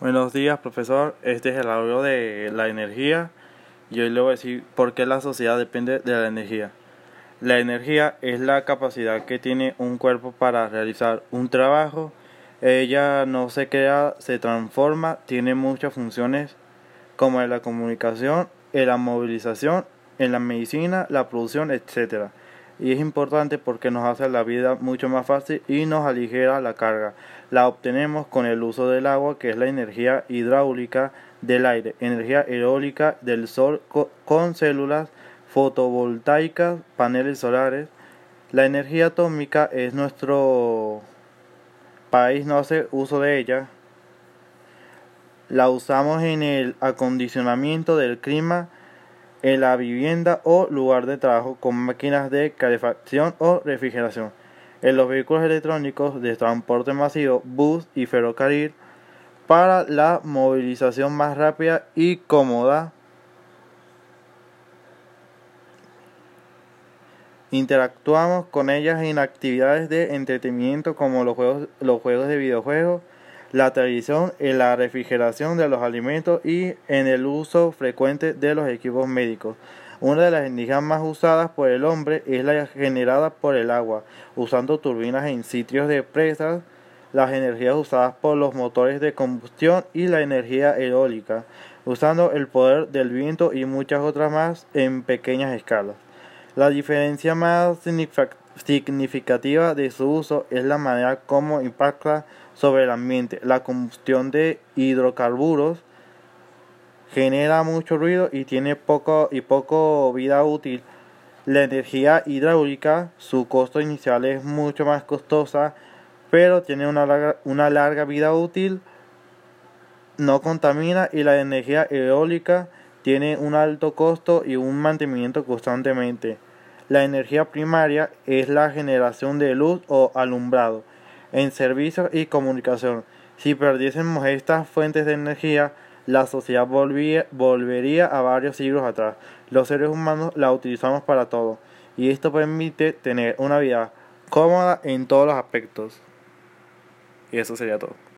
Buenos días, profesor. Este es el audio de la energía y hoy le voy a decir por qué la sociedad depende de la energía. La energía es la capacidad que tiene un cuerpo para realizar un trabajo. Ella no se crea, se transforma, tiene muchas funciones como en la comunicación, en la movilización, en la medicina, la producción, etc y es importante porque nos hace la vida mucho más fácil y nos aligera la carga. La obtenemos con el uso del agua, que es la energía hidráulica del aire, energía eólica del sol con células fotovoltaicas, paneles solares. La energía atómica es nuestro país no hace uso de ella. La usamos en el acondicionamiento del clima en la vivienda o lugar de trabajo con máquinas de calefacción o refrigeración, en los vehículos electrónicos de transporte masivo, bus y ferrocarril, para la movilización más rápida y cómoda. Interactuamos con ellas en actividades de entretenimiento como los juegos, los juegos de videojuegos, la televisión, en la refrigeración de los alimentos y en el uso frecuente de los equipos médicos. Una de las energías más usadas por el hombre es la generada por el agua, usando turbinas en sitios de presas, las energías usadas por los motores de combustión y la energía eólica, usando el poder del viento y muchas otras más en pequeñas escalas. La diferencia más significativa de su uso es la manera como impacta sobre el ambiente. La combustión de hidrocarburos genera mucho ruido y tiene poco y poco vida útil. La energía hidráulica, su costo inicial es mucho más costosa, pero tiene una larga, una larga vida útil, no contamina y la energía eólica tiene un alto costo y un mantenimiento constantemente. La energía primaria es la generación de luz o alumbrado en servicios y comunicación. Si perdiésemos estas fuentes de energía, la sociedad volvería a varios siglos atrás. Los seres humanos la utilizamos para todo y esto permite tener una vida cómoda en todos los aspectos. Y eso sería todo.